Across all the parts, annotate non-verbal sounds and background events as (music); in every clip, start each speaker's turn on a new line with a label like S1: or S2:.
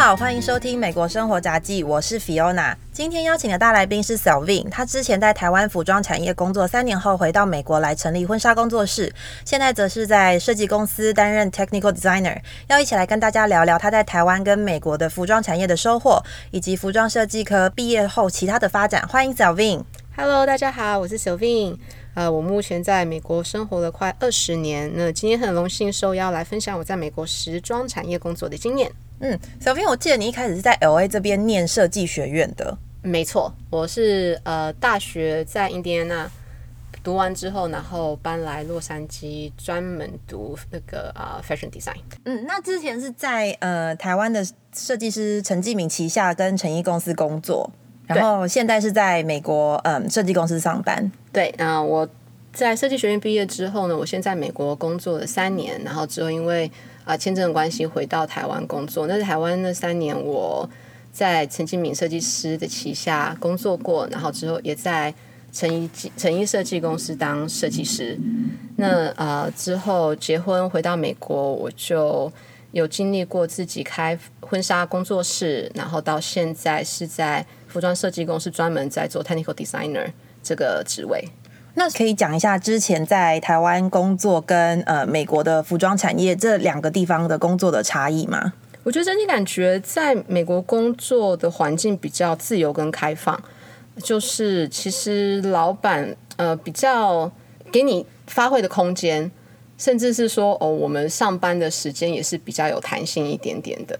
S1: 好，欢迎收听美国生活杂记，我是 Fiona。今天邀请的大来宾是 Selvin，他之前在台湾服装产业工作三年后，回到美国来成立婚纱工作室，现在则是在设计公司担任 Technical Designer。要一起来跟大家聊聊他在台湾跟美国的服装产业的收获，以及服装设计科毕业后其他的发展。欢迎 Selvin。
S2: Hello，大家好，我是 Sylvine。呃，我目前在美国生活了快二十年。那今天很荣幸受邀来分享我在美国时装产业工作的经验。
S1: 嗯，Selvin，我记得你一开始是在 LA 这边念设计学院的。
S2: 没错，我是呃大学在印第安纳读完之后，然后搬来洛杉矶，专门读那个啊、fashion design。
S1: 嗯，那之前是在呃台湾的设计师陈继明旗下跟成衣公司工作，然后现在是在美国嗯设计公司上班。
S2: 对，那我在设计学院毕业之后呢，我先在美国工作了三年，然后之后因为啊、签证的关系回到台湾工作。那在台湾那三年，我在陈金敏设计师的旗下工作过，然后之后也在成衣成衣设计公司当设计师。那呃之后结婚回到美国，我就有经历过自己开婚纱工作室，然后到现在是在服装设计公司专门在做 technical designer 这个职位。
S1: 那可以讲一下之前在台湾工作跟呃美国的服装产业这两个地方的工作的差异吗？
S2: 我觉得整体感觉在美国工作的环境比较自由跟开放，就是其实老板呃比较给你发挥的空间，甚至是说哦我们上班的时间也是比较有弹性一点点的。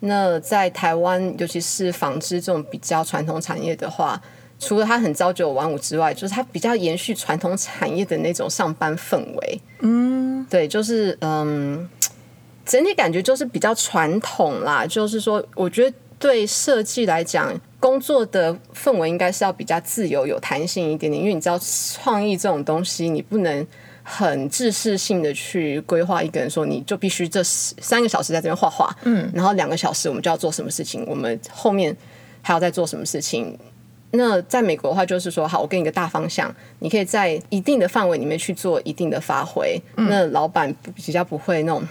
S2: 那在台湾，尤其是纺织这种比较传统产业的话，除了它很朝九晚五之外，就是它比较延续传统产业的那种上班氛围。嗯，对，就是嗯。整体感觉就是比较传统啦，就是说，我觉得对设计来讲，工作的氛围应该是要比较自由、有弹性一点点，因为你知道，创意这种东西，你不能很制式性的去规划一个人说，你就必须这三个小时在这边画画，嗯，然后两个小时我们就要做什么事情，我们后面还要再做什么事情。那在美国的话，就是说，好，我给你一个大方向，你可以在一定的范围里面去做一定的发挥。那老板比较不会那种。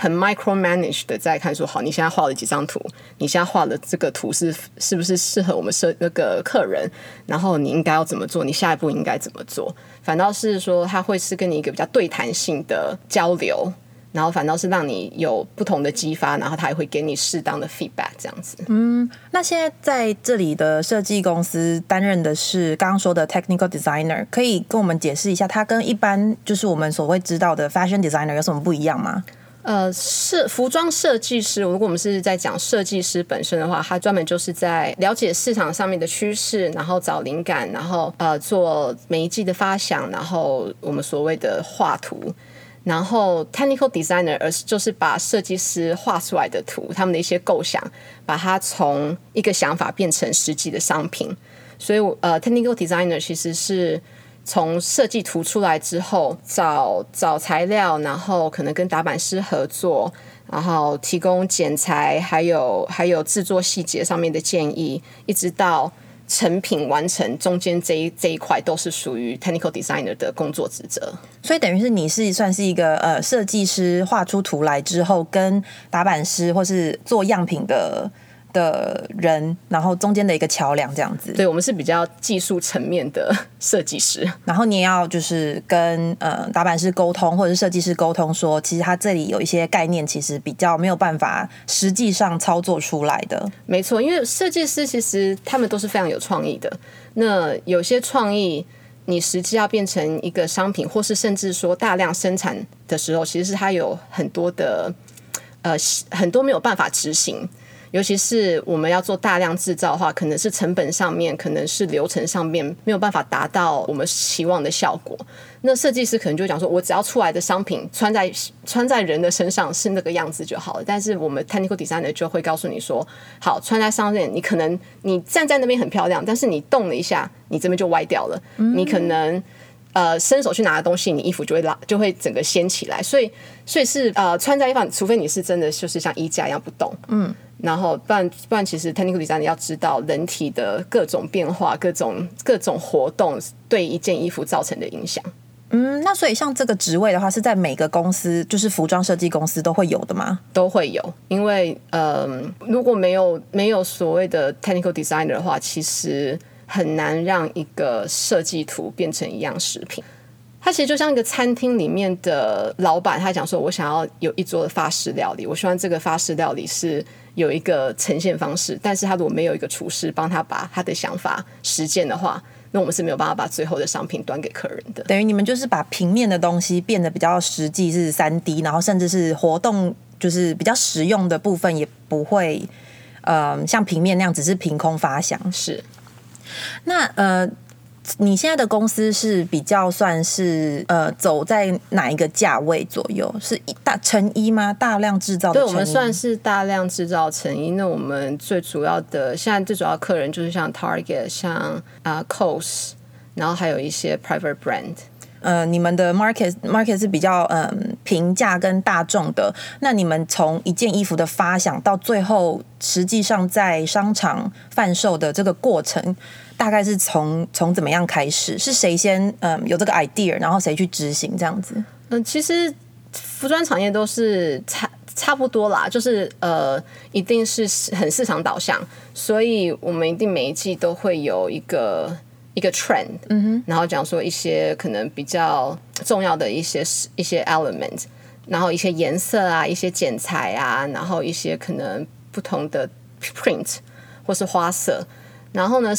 S2: 很 micro manage 的在看说，好，你现在画了几张图，你现在画的这个图是是不是适合我们设那个客人？然后你应该要怎么做？你下一步应该怎么做？反倒是说，他会是跟你一个比较对弹性的交流，然后反倒是让你有不同的激发，然后他也会给你适当的 feedback 这样子。
S1: 嗯那现在在这里的设计公司担任的是刚刚说的 technical designer，可以跟我们解释一下，它跟一般就是我们所谓知道的 fashion designer 有什么不一样吗？
S2: 呃，设服装设计师，如果我们是在讲设计师本身的话，他专门就是在了解市场上面的趋势，然后找灵感，然后呃做每一季的发想，然后我们所谓的画图。然后 technical designer，而是就是把设计师画出来的图，他们的一些构想，把它从一个想法变成实际的商品。所以呃，technical designer 其实是。从设计图出来之后，找找材料，然后可能跟打版师合作，然后提供剪裁，还有还有制作细节上面的建议，一直到成品完成，中间这一这一块都是属于 technical designer 的工作职责。
S1: 所以等于是你是算是一个呃设计师画出图来之后，跟打版师或是做样品的的人，然后中间的一个桥梁这样子。
S2: 对我们是比较技术层面的设计师。
S1: 然后你也要就是跟呃打板师沟通，或者是设计师沟通说，其实他这里有一些概念，其实比较没有办法实际上操作出来的。
S2: 没错，因为设计师其实他们都是非常有创意的。那有些创意，你实际要变成一个商品，或是甚至说大量生产的时候，其实是它有很多的呃很多没有办法执行。尤其是我们要做大量制造的话，可能是成本上面，可能是流程上面没有办法达到我们期望的效果。那设计师可能就讲说，我只要出来的商品穿在穿在人的身上是那个样子就好了。但是我们 technical designer 就会告诉你说，好，穿在上面，你可能你站在那边很漂亮，但是你动了一下，你这边就歪掉了。你可能呃伸手去拿的东西，你衣服就会拉，就会整个掀起来。所以，所以是呃穿在衣服，除非你是真的就是像衣架一样不动，嗯。然后，不然不然，其实 technical design 要知道人体的各种变化、各种各种活动对一件衣服造成的影响。
S1: 嗯，那所以像这个职位的话，是在每个公司，就是服装设计公司都会有的吗？
S2: 都会有，因为呃，如果没有没有所谓的 technical designer 的话，其实很难让一个设计图变成一样食品。它其实就像一个餐厅里面的老板，他讲说：“我想要有一桌的法式料理，我希望这个法式料理是有一个呈现方式，但是他如果没有一个厨师帮他把他的想法实践的话。”那我们是没有办法把最后的商品端给客人的。
S1: 等于你们就是把平面的东西变得比较实际，是三 D，然后甚至是活动，就是比较实用的部分也不会，呃，像平面那样只是凭空发想。
S2: 是。
S1: 那呃。你现在的公司是比较算是呃走在哪一个价位左右？是一大成衣吗？大量制造？
S2: 对，我们算是大量制造成衣。那我们最主要的现在最主要客人就是像 Target、像啊 COS，然后还有一些 Private Brand。
S1: 呃，你们的 market market 是比较嗯平价跟大众的。那你们从一件衣服的发想到最后，实际上在商场贩售的这个过程。大概是从从怎么样开始？是谁先嗯有这个 idea，然后谁去执行这样子？
S2: 嗯，其实服装产业都是差差不多啦，就是呃，一定是很市场导向，所以我们一定每一季都会有一个一个 trend，嗯哼，然后讲说一些可能比较重要的一些一些 element，然后一些颜色啊，一些剪裁啊，然后一些可能不同的 print 或是花色。然后呢，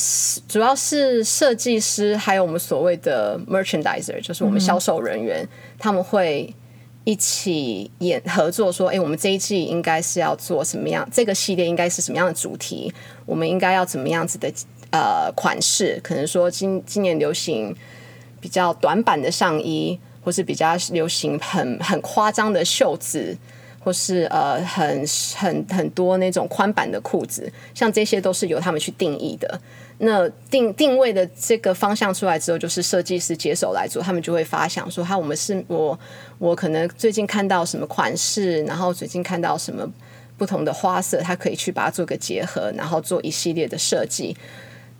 S2: 主要是设计师，还有我们所谓的 merchandiser，就是我们销售人员，他们会一起演合作，说：“哎，我们这一季应该是要做什么样？这个系列应该是什么样的主题？我们应该要怎么样子的呃款式？可能说今今年流行比较短版的上衣，或是比较流行很很夸张的袖子。”或是呃很很很多那种宽版的裤子，像这些都是由他们去定义的。那定定位的这个方向出来之后，就是设计师接手来做，他们就会发想说：，哈，我们是我我可能最近看到什么款式，然后最近看到什么不同的花色，它可以去把它做个结合，然后做一系列的设计。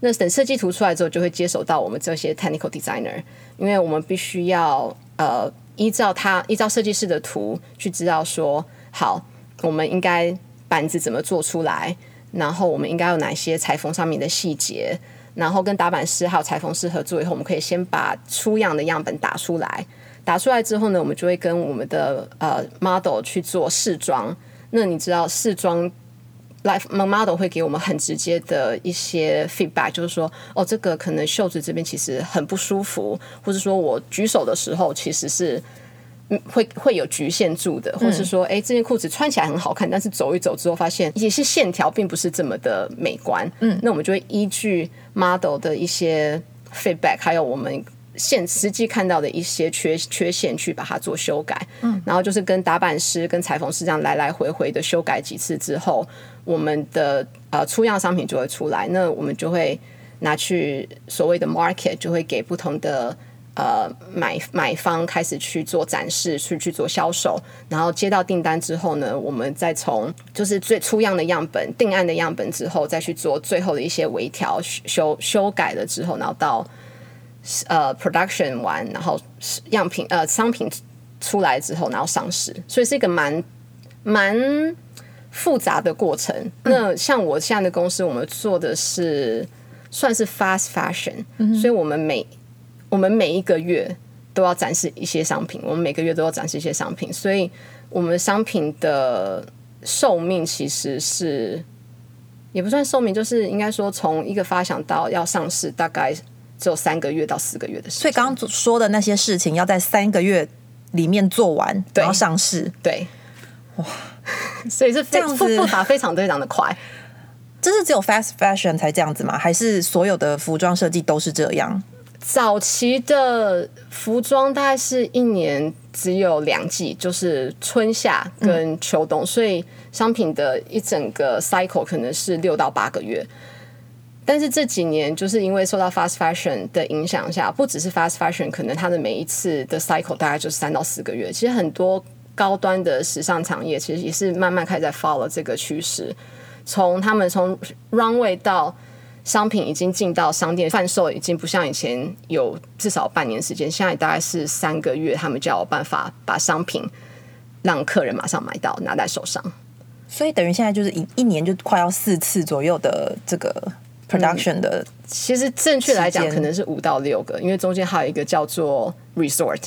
S2: 那等设计图出来之后，就会接手到我们这些 technical designer，因为我们必须要呃。依照他依照设计师的图去知道说好，我们应该板子怎么做出来，然后我们应该有哪些裁缝上面的细节，然后跟打板师还有裁缝师合作以后，我们可以先把出样的样本打出来，打出来之后呢，我们就会跟我们的呃 model 去做试装。那你知道试装？Life model 会给我们很直接的一些 feedback，就是说，哦，这个可能袖子这边其实很不舒服，或者说我举手的时候其实是会会有局限住的，或是说，哎，这件裤子穿起来很好看，但是走一走之后发现一些线条并不是这么的美观。嗯，那我们就会依据 model 的一些 feedback，还有我们。现实际看到的一些缺缺陷，去把它做修改，嗯，然后就是跟打版师、跟裁缝师这样来来回回的修改几次之后，我们的呃出样商品就会出来。那我们就会拿去所谓的 market，就会给不同的呃买买方开始去做展示，去去做销售。然后接到订单之后呢，我们再从就是最初样的样本、定案的样本之后，再去做最后的一些微调、修修改了之后，然后到。呃，production 完，然后样品呃商品出来之后，然后上市，所以是一个蛮蛮复杂的过程。那像我现在的公司，我们做的是算是 fast fashion，所以我们每我们每一个月都要展示一些商品，我们每个月都要展示一些商品，所以我们商品的寿命其实是也不算寿命，就是应该说从一个发想到要上市，大概。只有三个月到四个月的时间，
S1: 所以刚刚说的那些事情要在三个月里面做完，然后上市。
S2: 对，哇，所以是这样子，复杂非常非常的快。
S1: 这是只有 fast fashion 才这样子吗？还是所有的服装设计都是这样？
S2: 早期的服装大概是一年只有两季，就是春夏跟秋冬，所以商品的一整个 cycle 可能是六到八个月。但是这几年，就是因为受到 fast fashion 的影响下，不只是 fast fashion，可能它的每一次的 cycle 大概就是三到四个月。其实很多高端的时尚产业，其实也是慢慢开始在 follow 这个趋势。从他们从 runway 到商品已经进到商店贩售，已经不像以前有至少半年时间，现在大概是三个月，他们就要有办法把商品让客人马上买到拿在手上。
S1: 所以等于现在就是一一年就快要四次左右的这个 production 的，
S2: 其实正确来讲可能是五到六个，因为中间还有一个叫做 resort，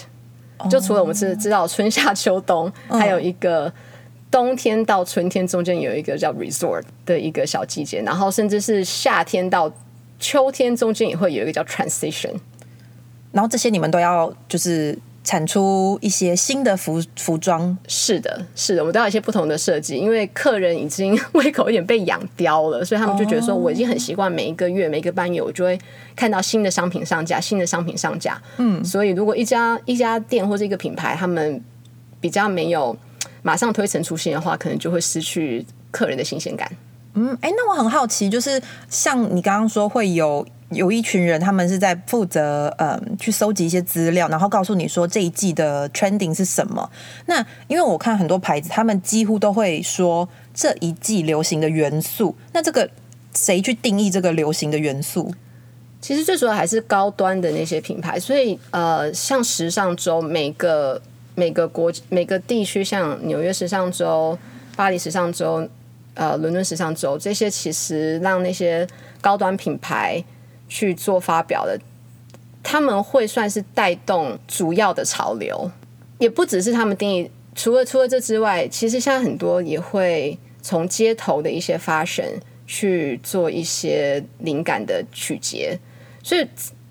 S2: 就除了我们是知道春夏秋冬，还有一个冬天到春天中间有一个叫 resort 的一个小季节，然后甚至是夏天到秋天中间也会有一个叫 transition。
S1: 然后这些你们都要就是产出一些新的服服装，
S2: 是的，是的，我们都要有一些不同的设计，因为客人已经胃口有点被养刁了，所以他们就觉得说，我已经很习惯每一个月、每一个半月，我就会看到新的商品上架，新的商品上架。嗯，所以如果一家一家店或者一个品牌，他们比较没有马上推陈出新的话，可能就会失去客人的新鲜感。
S1: 嗯，哎，那我很好奇，就是像你刚刚说会有有一群人，他们是在负责嗯去搜集一些资料，然后告诉你说这一季的 trending 是什么。那因为我看很多牌子，他们几乎都会说这一季流行的元素。那这个谁去定义这个流行的元素？
S2: 其实最主要还是高端的那些品牌，所以呃，像时尚周，每个每个国每个地区，像纽约时尚周、巴黎时尚周、呃伦敦时尚周，这些其实让那些高端品牌去做发表的，他们会算是带动主要的潮流，也不只是他们定义。除了除了这之外，其实现在很多也会从街头的一些 fashion 去做一些灵感的取节。所以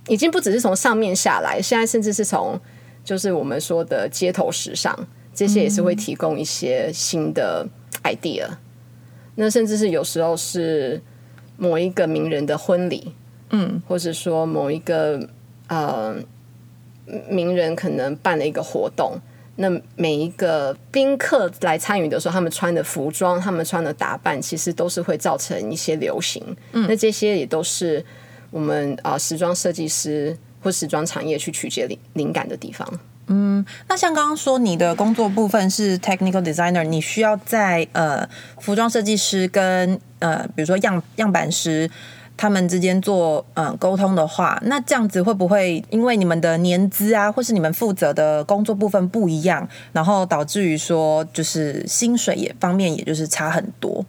S2: 已经不只是从上面下来，现在甚至是从就是我们说的街头时尚，这些也是会提供一些新的 idea。那甚至是有时候是某一个名人的婚礼，嗯，或者说某一个呃名人可能办了一个活动，那每一个宾客来参与的时候，他们穿的服装、他们穿的打扮，其实都是会造成一些流行。嗯，那这些也都是我们啊、时装设计师或时装产业去取决灵灵感的地方。
S1: 嗯那像刚刚说你的工作部分是 technical designer，你需要在呃服装设计师跟呃比如说样样板师他们之间做嗯沟通的话，那这样子会不会因为你们的年资啊，或是你们负责的工作部分不一样，然后导致于说就是薪水也方面也就是差很多？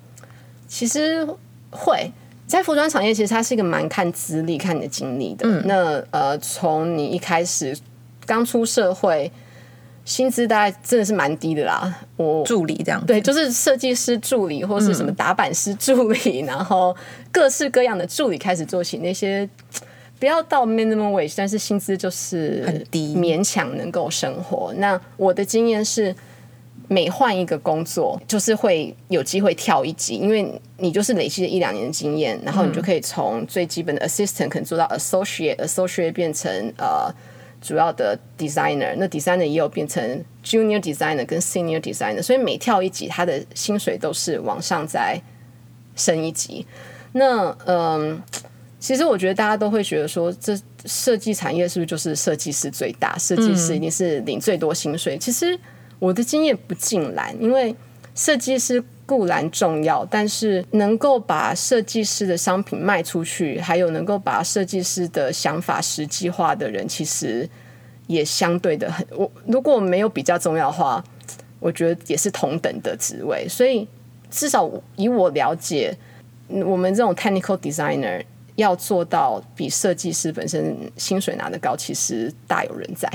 S2: 其实会在服装产业，其实它是一个蛮看资历、看你的经历的。那呃，从你一开始刚出社会，薪资大概真的是蛮低的啦。我
S1: 助理这样子
S2: 对，就是设计师助理或是什么打板师助理，然后各式各样的助理开始做起，那些 (tsk) 不要到 minimum wage，但是薪资就是
S1: 很低
S2: 勉强能够生活。那我的经验是。每换一个工作，就是会有机会跳一级，因为你就是累积了一两年的经验，然后你就可以从最基本的 assistant 可能做到 associate，associate 变成呃主要的 designer，那 designer 也有变成 junior designer 跟 senior designer，所以每跳一级，他的薪水都是往上再升一级。那嗯，其实我觉得大家都会觉得说，这设计产业是不是就是设计师最大？设计师一定是领最多薪水？其实我的经验不尽然，因为设计师固然重要，但是能够把设计师的商品卖出去，还有能够把设计师的想法实际化的人，其实也相对的很。我如果没有比较重要的话，我觉得也是同等的职位。所以至少以我了解，我们这种 technical designer 要做到比设计师本身薪水拿得高，其实大有人在。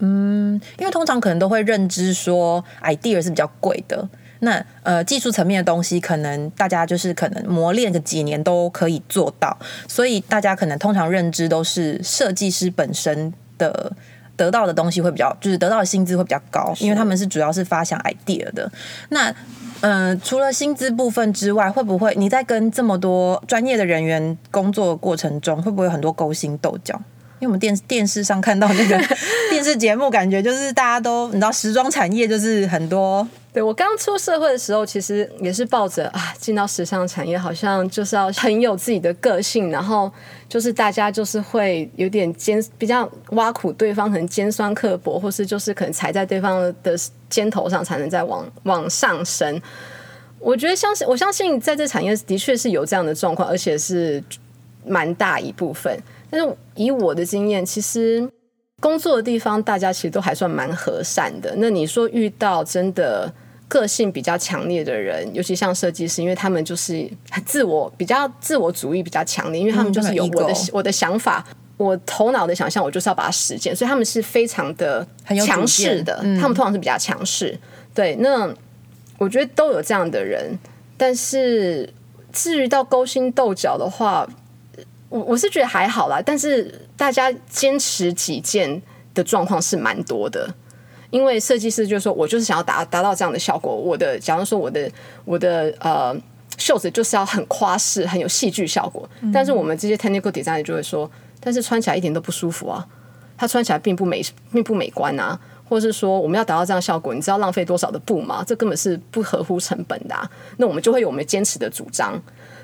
S1: 嗯因为通常可能都会认知说 idea 是比较贵的，那呃技术层面的东西，可能大家就是可能磨练个几年都可以做到，所以大家可能通常认知都是设计师本身的得到的东西会比较，就是得到的薪资会比较高，因为他们是主要是发想 idea 的。那嗯、呃除了薪资部分之外，会不会你在跟这么多专业的人员工作过程中，会不会有很多勾心斗角？因为我们电电视上看到那个电视节目，感觉就是大家都你知道，时装产业就是很多
S2: 对我刚出社会的时候，其实也是抱着啊，进到时尚产业好像就是要很有自己的个性，然后就是大家就是会有点尖，比较挖苦对方，可能尖酸刻薄，或是就是可能踩在对方的肩头上才能再往往上升。我觉得相信，我相信在这产业的确是有这样的状况，而且是蛮大一部分。但是以我的经验，其实工作的地方大家其实都还算蛮和善的。那你说遇到真的个性比较强烈的人，尤其像设计师，因为他们就是自我比较自我主义比较强烈，因为他们就是有我的、我的想法。我头脑的想象，我就是要把它实践，所以他们是非常的强势的。他们通常是比较强势。对，那我觉得都有这样的人，但是至于到勾心斗角的话，我我是觉得还好啦。但是大家坚持己见的状况是蛮多的，因为设计师就是说我就是想要达达到这样的效果。我的假如说我的我的呃袖子就是要很夸饰，很有戏剧效果，但是我们这些 technical designer 就会说。但是穿起来一点都不舒服啊！它穿起来并不美，并不美观啊！或者是说，我们要达到这样效果，你知道浪费多少的布吗？这根本是不合乎成本的。那我们就会有我们坚持的主张。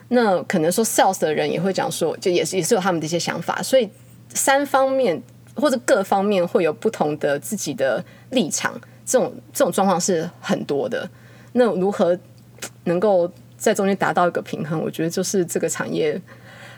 S2: 那可能说 sales 的人也会讲说，就也是也是有他们的一些想法。所以三方面或者各方面会有不同的自己的立场。这种这种状况是很多的。那如何能够在中间达到一个平衡？我觉得就是这个产业。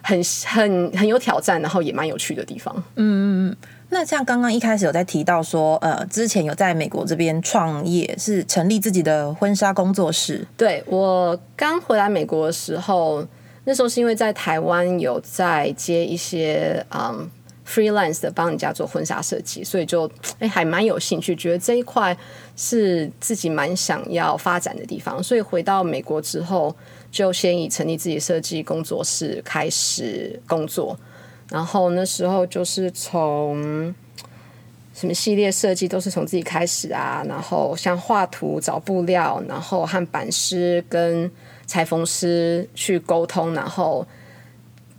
S2: 很很很有挑战，然后也蛮有趣的地方。
S1: 嗯嗯嗯。那像刚刚一开始有在提到说，呃，之前有在美国这边创业，是成立自己的婚纱工作室。
S2: 对我刚回来美国的时候，那时候是因为在台湾有在接一些嗯 freelance 的帮人家做婚纱设计，所以就哎还蛮有兴趣，觉得这一块是自己蛮想要发展的地方。所以回到美国之后。就先以成立自己设计工作室开始工作，然后那时候就是从什么系列设计都是从自己开始啊，然后像画图、找布料，然后和版师跟裁缝师去沟通，然后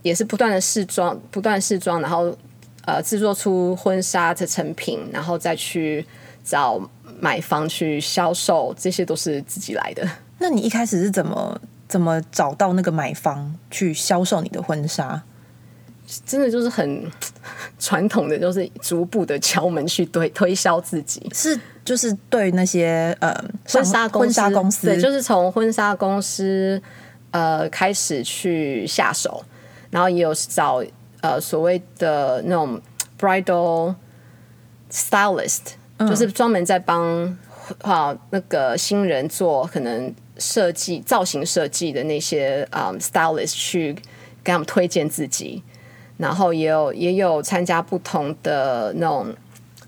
S2: 也是不断的试装，不断试装，然后呃制作出婚纱的成品，然后再去找买方去销售，这些都是自己来的。
S1: 那你一开始是怎么？怎么找到那个买方去销售你的婚纱？
S2: 真的就是很 (laughs) 传统的，就是逐步的敲门去推推销自己。
S1: 是，就是对那些呃婚纱婚纱公司，
S2: 对，就是从婚纱公司呃开始去下手，然后也有找呃所谓的那种 bridal stylist，就是专门在帮啊那个新人做可能。设计造型设计的那些啊，stylist 去给他们推荐自己，然后也有也有参加不同的那种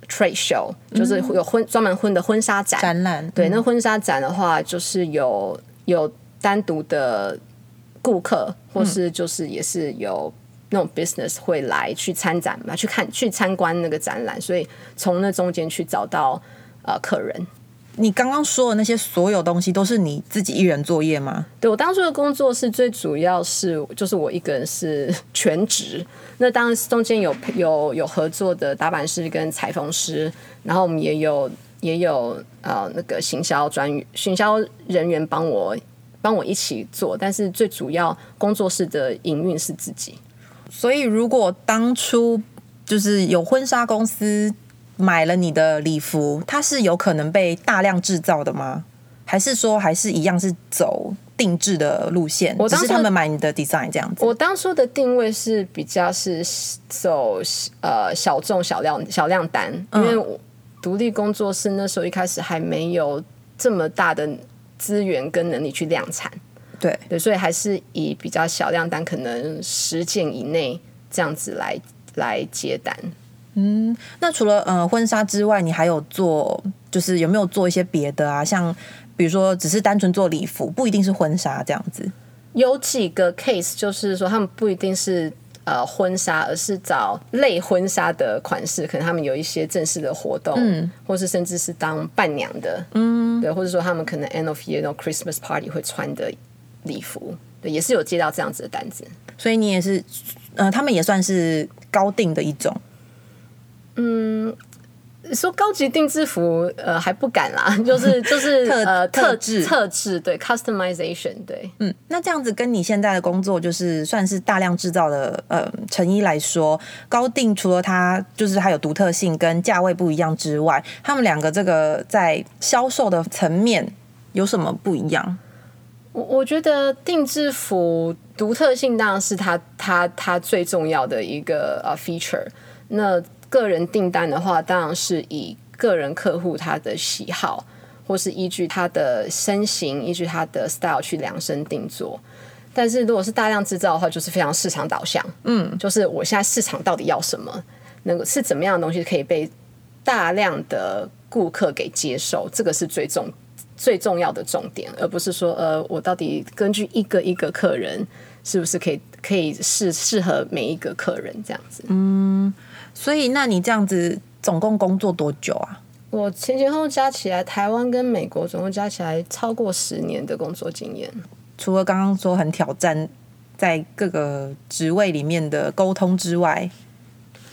S2: trade show，就是有婚专门婚的婚纱展
S1: 展览。
S2: 对，那婚纱展的话，就是有有单独的顾客，或是就是也是有那种 business 会来去参展嘛，去看去参观那个展览，所以从那中间去找到呃客人。
S1: 你刚刚说的那些所有东西都是你自己一人作业吗？
S2: 对我当初的工作是最主要是就是我一个人是全职，那当然中间有有有合作的打板师跟裁缝师，然后我们也有也有呃那个行销专行销人员帮我帮我一起做，但是最主要工作室的营运是自己。
S1: 所以如果当初就是有婚纱公司。买了你的礼服，它是有可能被大量制造的吗？还是说还是一样是走定制的路线？我只是他们买你的 design 这样子。
S2: 我当初的定位是比较是走呃小众小量小量单，因为独立工作室那时候一开始还没有这么大的资源跟能力去量产。
S1: 对
S2: 对，所以还是以比较小量单，可能十件以内这样子来来接单。
S1: 嗯，那除了呃婚纱之外，你还有做，就是有没有做一些别的啊？像比如说，只是单纯做礼服，不一定是婚纱这样子。
S2: 有几个 case，就是说他们不一定是呃婚纱，而是找类婚纱的款式，可能他们有一些正式的活动，嗯，或是甚至是当伴娘的，嗯，对，或者说他们可能 end of year 那种 Christmas party 会穿的礼服，对，也是有接到这样子的单子。
S1: 所以你也是，呃，他们也算是高定的一种。
S2: 嗯，说高级定制服，呃，还不敢啦，(laughs) 就是就是
S1: 呃特制
S2: 特制，对，customization，对，
S1: 嗯，那这样子跟你现在的工作就是算是大量制造的呃成衣来说，高定除了它就是它有独特性跟价位不一样之外，他们两个这个在销售的层面有什么不一样？
S2: 我我觉得定制服独特性当然是它它它最重要的一个呃 feature。那个人订单的话，当然是以个人客户他的喜好，或是依据他的身形、依据他的 style 去量身定做。但是如果是大量制造的话，就是非常市场导向。嗯，就是我现在市场到底要什么，能够是怎么样的东西可以被大量的顾客给接受，这个是最重最重要的重点，而不是说呃，我到底根据一个一个客人是不是可以可以适适合每一个客人这样子。
S1: 嗯，所以那你这样子总共工作多久啊？
S2: 我前前后后加起来，台湾跟美国总共加起来超过十年的工作经验。
S1: 除了刚刚说很挑战在各个职位里面的沟通之外，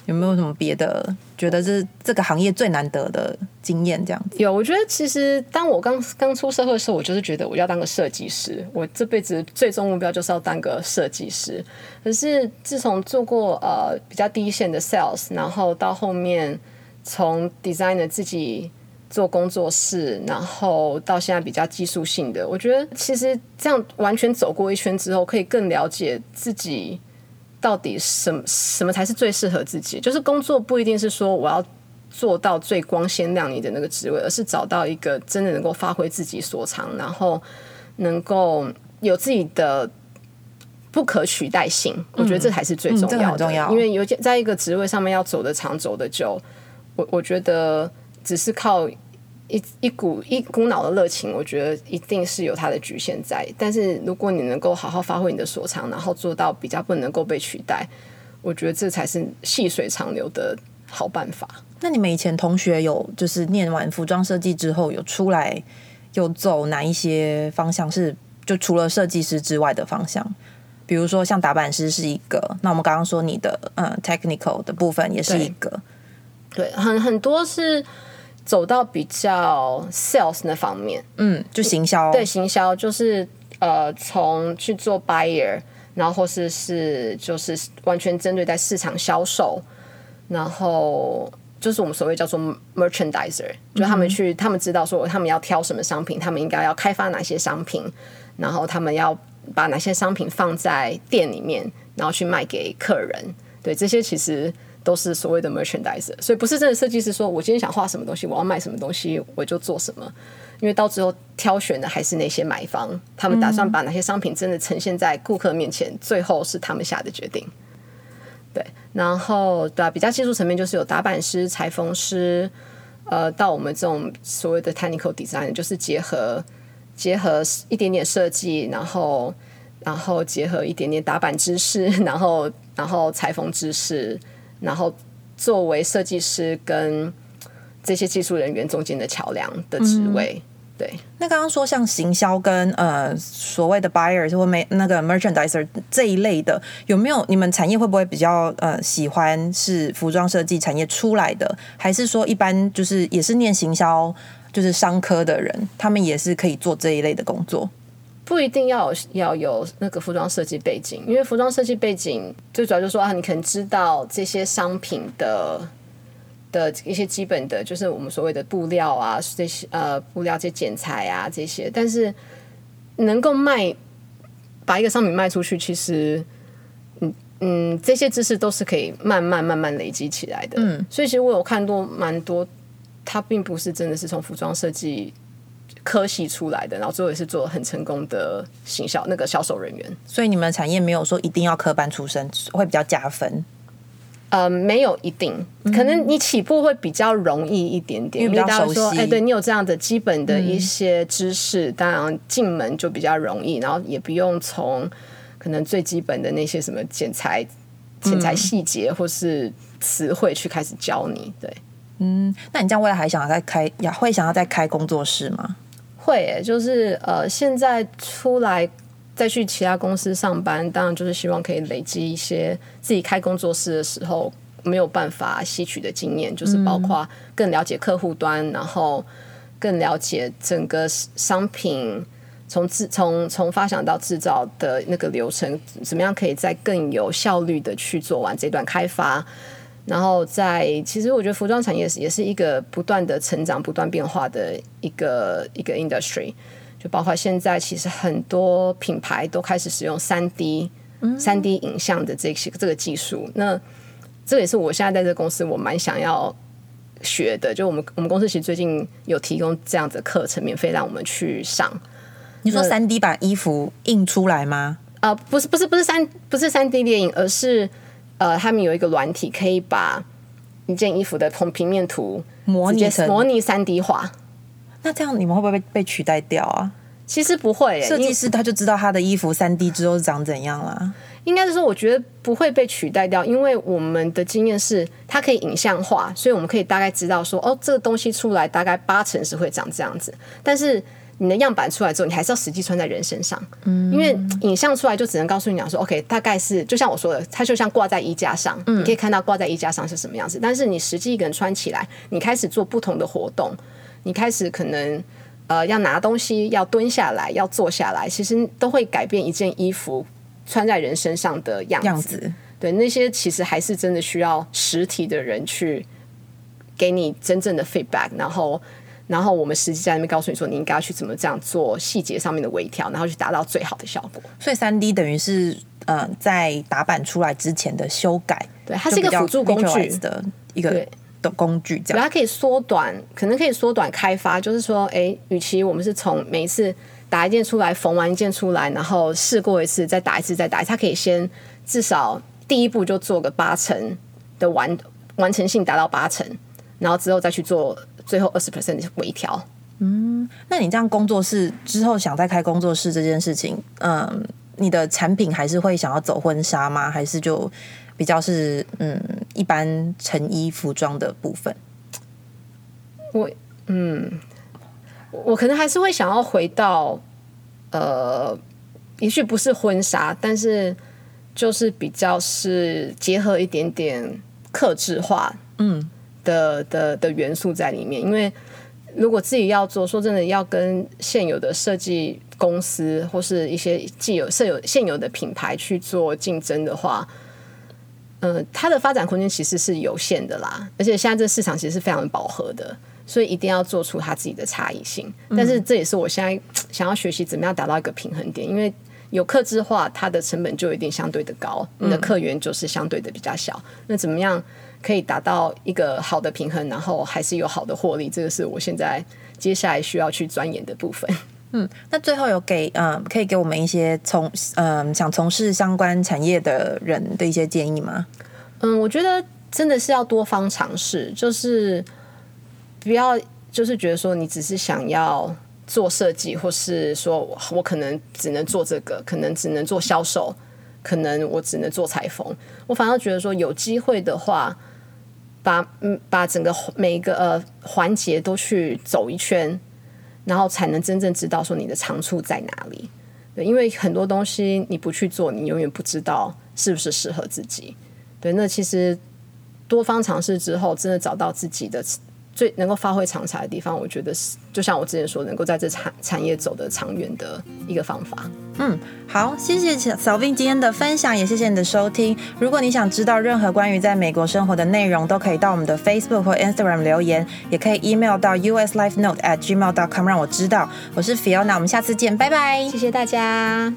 S1: 有没有什么别的觉得是这个行业最难得的经验？这样子
S2: 有，我觉得其实当我刚刚出社会的时候，我就是觉得我要当个设计师，我这辈子最终目标就是要当个设计师。可是自从做过呃比较低线的 sales，然后到后面从 designer 自己。做工作室，然后到现在比较技术性的，我觉得其实这样完全走过一圈之后，可以更了解自己到底什么什么才是最适合自己。就是工作不一定是说我要做到最光鲜亮丽的那个职位，而是找到一个真的能够发挥自己所长，然后能够有自己的不可取代性。我觉得这才是最重要的，因为有在一个职位上面要走得长、走得久，我我觉得。只是靠一一股一股脑的热情，我觉得一定是有它的局限在。但是如果你能够好好发挥你的所长，然后做到比较不能够被取代，我觉得这才是细水长流的好办法。
S1: 那你们以前同学有就是念完服装设计之后有出来有走哪一些方向？是就除了设计师之外的方向？比如说像打版师是一个，那我们刚刚说你的嗯 technical 的部分也是一个，
S2: 对，很很多是。走到比较 sales 那方面，
S1: 嗯，就行销，
S2: 对，行销就是呃，从去做 buyer，然后或是是就是完全针对在市场销售，然后就是我们所谓叫做 merchandiser，就他们去，他们知道说他们要挑什么商品，他们应该要开发哪些商品，然后他们要把哪些商品放在店里面，然后去卖给客人，对，这些其实。都是所谓的 merchandise，所以不是真的设计师说，我今天想画什么东西，我要卖什么东西，我就做什么。因为到最后挑选的还是那些买方，他们打算把哪些商品真的呈现在顾客面前，最后是他们下的决定。对，然后对啊比较技术层面就是有打版师、裁缝师，呃，到我们这种所谓的 technical design，就是结合结合一点点设计，然后然后结合一点点打版知识，然后然后裁缝知识。然后作为设计师跟这些技术人员中间的桥梁的职位，对。
S1: 那刚刚说像行销跟呃所谓的 buyers 或没那个 merchandiser 这一类的，有没有你们产业会不会比较呃喜欢是服装设计产业出来的，还是说一般就是也是念行销就是商科的人，他们也是可以做这一类的工作？
S2: 不一定要要有那个服装设计背景，因为服装设计背景最主要就是说啊，你可能知道这些商品的的一些基本的，就是我们所谓的布料啊，这些呃布料这些剪裁啊这些，但是能够卖把一个商品卖出去，其实嗯嗯这些知识都是可以慢慢慢慢累积起来的。嗯，所以其实我有看多蛮多，它并不是真的是从服装设计。科系出来的，然后最后也是做很成功的行销那个销售人员。
S1: 所以你们产业没有说一定要科班出身会比较加分。
S2: 呃，没有一定，可能你起步会比较容易一点点，
S1: 因为大家
S2: 说，哎，对你有这样的基本的一些知识，当然进门就比较容易，然后也不用从可能最基本的那些什么剪裁、剪裁细节或是词汇去开始教你。对，
S1: 嗯，那你这样未来还想要再开，也会想要再开工作室吗？
S2: 会，就是呃，现在出来再去其他公司上班，当然就是希望可以累积一些自己开工作室的时候没有办法吸取的经验，就是包括更了解客户端，然后更了解整个商品从制从从发想到制造的那个流程，怎么样可以再更有效率的去做完这段开发。然后在，其实我觉得服装产业是也是一个不断的成长、不断变化的一个一个 industry。就包括现在其实很多品牌都开始使用三 D、三 D 影像的这些这个技术。那这也是我现在在这个公司我蛮想要学的。就我们我们公司其实最近有提供这样子的课程，免费让我们去上。
S1: 你说三 D 把衣服印出来吗？
S2: 呃，不是不是不是三不是三 D 电影，而是呃，他们有一个软体可以把一件衣服的从平面图
S1: 模拟成
S2: 模拟三 D 化。
S1: 那这样你们会不会被被取代掉啊？
S2: 其实不会、欸，
S1: 设计师他就知道他的衣服三 D 之后是长怎样啦。
S2: 应该是说，我觉得不会被取代掉，因为我们的经验是它可以影像化，所以我们可以大概知道说，哦，这个东西出来大概八成是会长这样子，但是。你的样板出来之后，你还是要实际穿在人身上，嗯，因为影像出来就只能告诉你讲说，OK，大概是就像我说的，它就像挂在衣架上，你可以看到挂在衣架上是什么样子，但是你实际一个人穿起来，你开始做不同的活动，你开始可能呃要拿东西，要蹲下来，要坐下来，其实都会改变一件衣服穿在人身上的样子。
S1: 样子
S2: 对，那些其实还是真的需要实体的人去给你真正的 feedback，然后。然后我们实际在那边告诉你说，你应该要去怎么这样做细节上面的微调，然后去达到最好的效果。
S1: 所以三 D 等于是呃在打版出来之前的修改，
S2: 对，它是一个辅助工具
S1: 的一个的工具，这样，
S2: 它可以缩短，可能可以缩短开发。就是说，哎，与其我们是从每一次打一件出来，缝完一件出来，然后试过一次，再打一次，再打一次，它可以先至少第一步就做个八成的完完成性达到八成，然后之后再去做最后二十 percent 的微调。
S1: 嗯那你这样工作室之后想再开工作室这件事情，嗯，你的产品还是会想要走婚纱吗？还是就比较是嗯一般成衣服装的部分？
S2: 我嗯，我我可能还是会想要回到呃，也许不是婚纱，但是就是比较是结合一点点克制化，嗯的的的元素在里面。因为如果自己要做，说真的，要跟现有的设计公司或是一些既有现有现有的品牌去做竞争的话，呃，它的发展空间其实是有限的啦，而且现在这市场其实是非常的饱和的，所以一定要做出它自己的差异性。但是这也是我现在 (tsk) 想要学习怎么样达到一个平衡点，因为有客制化，它的成本就一定相对的高，你的客源就是相对的比较小。那怎么样可以达到一个好的平衡，然后还是有好的获利？这个是我现在接下来需要去钻研的部分。
S1: 嗯那最后有给嗯，可以给我们一些从嗯想从事相关产业的人的一些建议吗？
S2: 嗯，我觉得真的是要多方尝试，就是不要就是觉得说你只是想要做设计，或是说我我可能只能做这个，可能只能做销售，可能我只能做裁缝。我反而觉得说有机会的话，把嗯把整个每一个呃环节都去走一圈，然后才能真正知道说你的长处在哪里。对，因为很多东西你不去做，你永远不知道是不是适合自己。对，那其实多方尝试之后，真的找到自己的最能够发挥长才的地方，我觉得是就像我之前说，能够在这产产业走得长远的一个方法。
S1: 嗯好，谢谢小小 Vin 今天的分享，也谢谢你的收听。如果你想知道任何关于在美国生活的内容，都可以到我们的 Facebook 或 Instagram 留言，也可以 email 到 uslifenote at gmail.com 让我知道。我是 Fiona，我们下次见，拜拜。
S2: 谢谢大家。